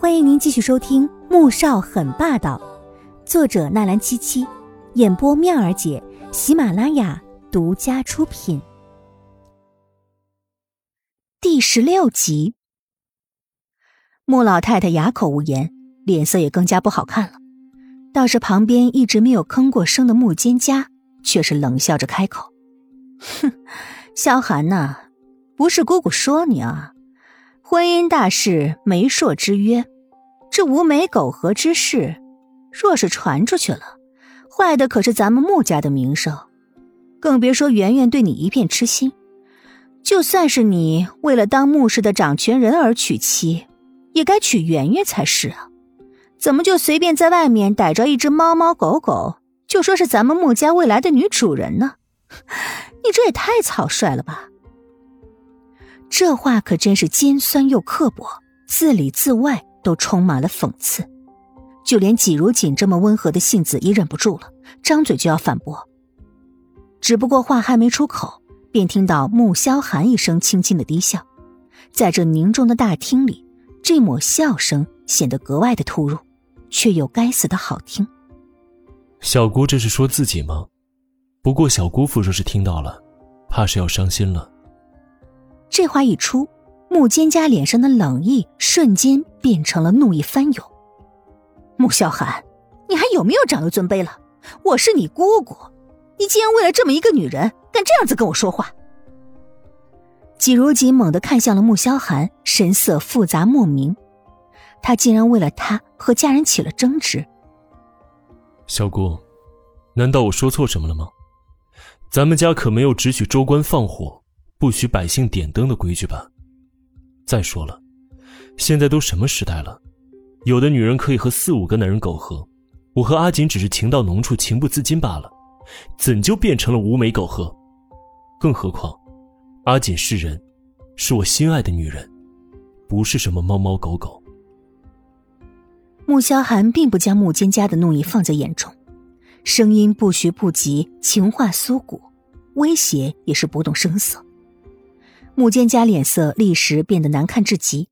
欢迎您继续收听《穆少很霸道》，作者纳兰七七，演播妙儿姐，喜马拉雅独家出品。第十六集，穆老太太哑口无言，脸色也更加不好看了。倒是旁边一直没有吭过声的穆蒹葭，却是冷笑着开口：“哼，萧寒呐，不是姑姑说你啊。”婚姻大事，媒妁之约，这无媒苟合之事，若是传出去了，坏的可是咱们穆家的名声。更别说圆圆对你一片痴心，就算是你为了当穆氏的掌权人而娶妻，也该娶圆圆才是啊！怎么就随便在外面逮着一只猫猫狗狗，就说是咱们穆家未来的女主人呢？你这也太草率了吧！这话可真是尖酸又刻薄，字里字外都充满了讽刺。就连季如锦这么温和的性子也忍不住了，张嘴就要反驳。只不过话还没出口，便听到穆萧寒一声轻轻的低笑。在这凝重的大厅里，这抹笑声显得格外的突兀，却又该死的好听。小姑这是说自己吗？不过小姑父若是听到了，怕是要伤心了。这话一出，穆蒹葭脸上的冷意瞬间变成了怒意翻涌。穆萧寒，你还有没有长有尊卑了？我是你姑姑，你竟然为了这么一个女人，敢这样子跟我说话？季如锦猛地看向了穆萧寒，神色复杂莫名。他竟然为了他和家人起了争执。小姑，难道我说错什么了吗？咱们家可没有只许州官放火。不许百姓点灯的规矩吧。再说了，现在都什么时代了？有的女人可以和四五个男人苟合，我和阿锦只是情到浓处，情不自禁罢了，怎就变成了无媒苟合？更何况，阿锦是人，是我心爱的女人，不是什么猫猫狗狗。穆萧寒并不将穆蒹葭的怒意放在眼中，声音不徐不急，情话酥骨，威胁也是不动声色。穆蒹葭脸色立时变得难看至极，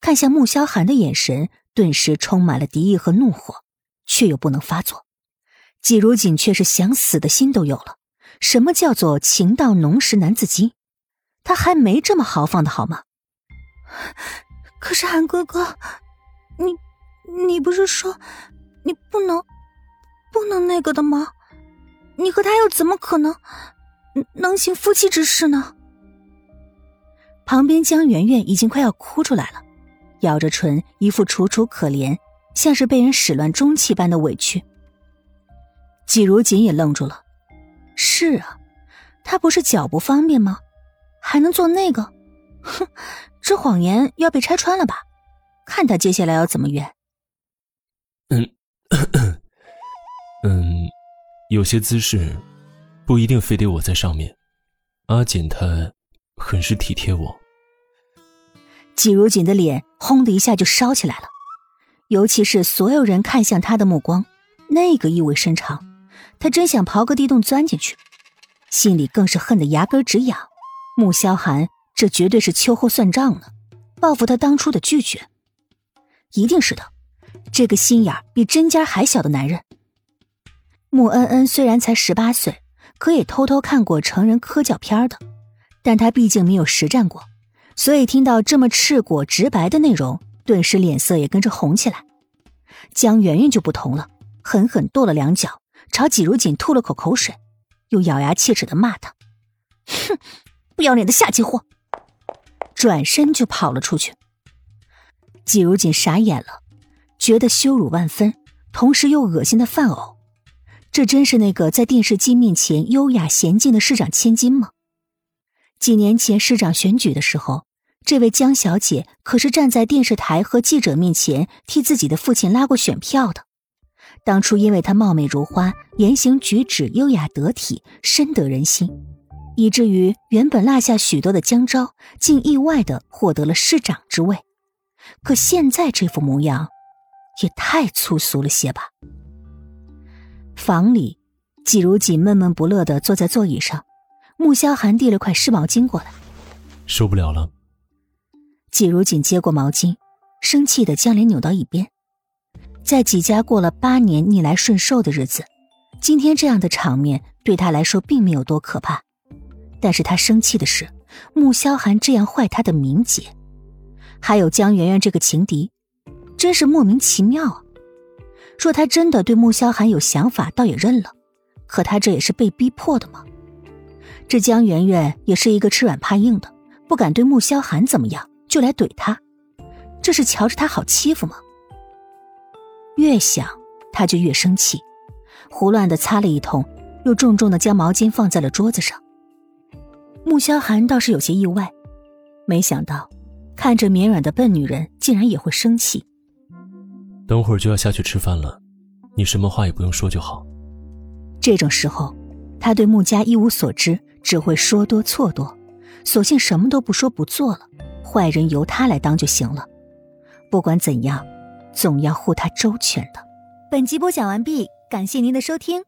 看向穆萧寒的眼神顿时充满了敌意和怒火，却又不能发作。季如锦却是想死的心都有了。什么叫做情到浓时难自禁？他还没这么豪放的好吗？可是韩哥哥，你你不是说你不能不能那个的吗？你和他又怎么可能能行夫妻之事呢？旁边江圆圆已经快要哭出来了，咬着唇，一副楚楚可怜，像是被人始乱终弃般的委屈。季如锦也愣住了，是啊，他不是脚不方便吗？还能做那个？哼，这谎言要被拆穿了吧？看他接下来要怎么圆。嗯，嗯，有些姿势不一定非得我在上面。阿锦她。很是体贴我。季如锦的脸轰的一下就烧起来了，尤其是所有人看向他的目光，那个意味深长，他真想刨个地洞钻进去，心里更是恨得牙根直痒。穆萧寒，这绝对是秋后算账呢，报复他当初的拒绝，一定是的。这个心眼比针尖还小的男人。穆恩恩虽然才十八岁，可也偷偷看过成人科教片的。但他毕竟没有实战过，所以听到这么赤果直白的内容，顿时脸色也跟着红起来。江圆圆就不同了，狠狠跺了两脚，朝季如锦吐了口口水，又咬牙切齿的骂他：“哼，不要脸的下贱货！”转身就跑了出去。季如锦傻眼了，觉得羞辱万分，同时又恶心的犯呕。这真是那个在电视机面前优雅娴静的市长千金吗？几年前市长选举的时候，这位江小姐可是站在电视台和记者面前替自己的父亲拉过选票的。当初因为她貌美如花，言行举止优雅得体，深得人心，以至于原本落下许多的江昭，竟意外的获得了市长之位。可现在这副模样，也太粗俗了些吧？房里，季如锦闷闷不乐的坐在座椅上。穆萧寒递了块湿毛巾过来，受不了了。季如锦接过毛巾，生气的将脸扭到一边。在季家过了八年逆来顺受的日子，今天这样的场面对他来说并没有多可怕。但是他生气的是，穆萧寒这样坏他的名节，还有江媛媛这个情敌，真是莫名其妙啊！若他真的对穆萧寒有想法，倒也认了。可他这也是被逼迫的吗？这江媛媛也是一个吃软怕硬的，不敢对穆萧寒怎么样，就来怼他，这是瞧着他好欺负吗？越想他就越生气，胡乱的擦了一通，又重重的将毛巾放在了桌子上。穆萧寒倒是有些意外，没想到看着绵软的笨女人竟然也会生气。等会儿就要下去吃饭了，你什么话也不用说就好。这种时候，他对穆家一无所知，只会说多错多，索性什么都不说不做了，坏人由他来当就行了。不管怎样。总要护他周全的。本集播讲完毕，感谢您的收听。